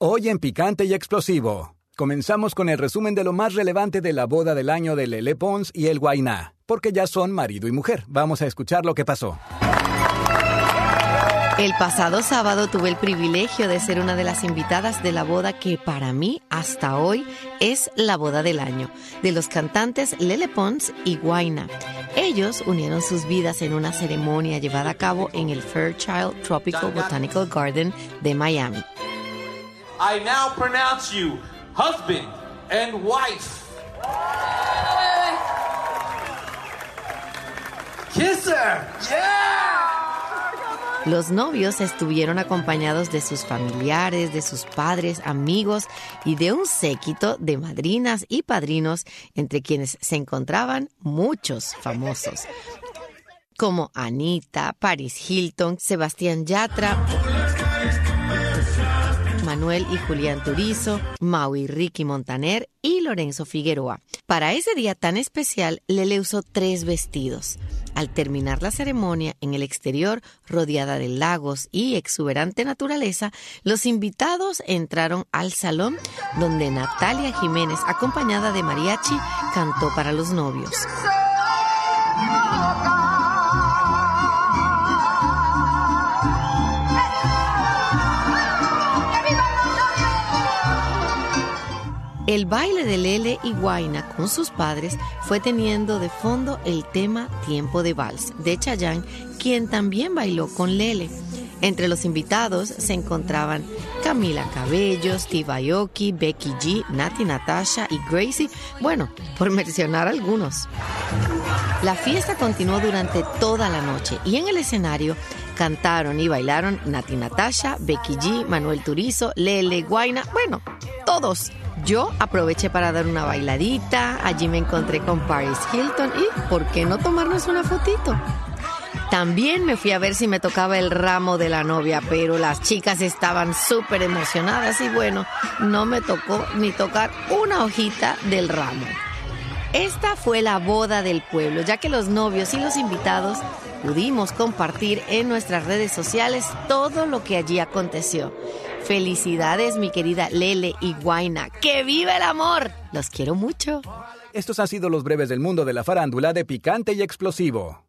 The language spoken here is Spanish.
Hoy en Picante y Explosivo. Comenzamos con el resumen de lo más relevante de la boda del año de Lele Pons y el Guainá, porque ya son marido y mujer. Vamos a escuchar lo que pasó. El pasado sábado tuve el privilegio de ser una de las invitadas de la boda que para mí hasta hoy es la boda del año, de los cantantes Lele Pons y Guaina. Ellos unieron sus vidas en una ceremonia llevada a cabo en el Fairchild Tropical Botanical Garden de Miami. I now pronounce you husband and wife. Kiss her. Los novios estuvieron acompañados de sus familiares, de sus padres, amigos y de un séquito de madrinas y padrinos, entre quienes se encontraban muchos famosos, como Anita, Paris Hilton, Sebastián Yatra. Manuel y Julián Turizo, Mau Ricky Montaner y Lorenzo Figueroa. Para ese día tan especial, Lele usó tres vestidos. Al terminar la ceremonia en el exterior, rodeada de lagos y exuberante naturaleza, los invitados entraron al salón donde Natalia Jiménez, acompañada de mariachi, cantó para los novios. El baile de Lele y Guaina con sus padres fue teniendo de fondo el tema Tiempo de Vals de Chayanne, quien también bailó con Lele. Entre los invitados se encontraban Camila Cabello, Steve Aoki, Becky G, Nati Natasha y Gracie, bueno, por mencionar algunos. La fiesta continuó durante toda la noche y en el escenario cantaron y bailaron Nati Natasha, Becky G, Manuel Turizo, Lele, Guaina, bueno, Yo aproveché para dar una bailadita, allí me encontré con Paris Hilton y ¿por qué no tomarnos una fotito? También me fui a ver si me tocaba el ramo de la novia, pero las chicas estaban súper emocionadas y bueno, no me tocó ni tocar una hojita del ramo. Esta fue la boda del pueblo, ya que los novios y los invitados pudimos compartir en nuestras redes sociales todo lo que allí aconteció. Felicidades, mi querida Lele y Guaina. ¡Que viva el amor! Los quiero mucho. Estos han sido los breves del mundo de la farándula de Picante y Explosivo.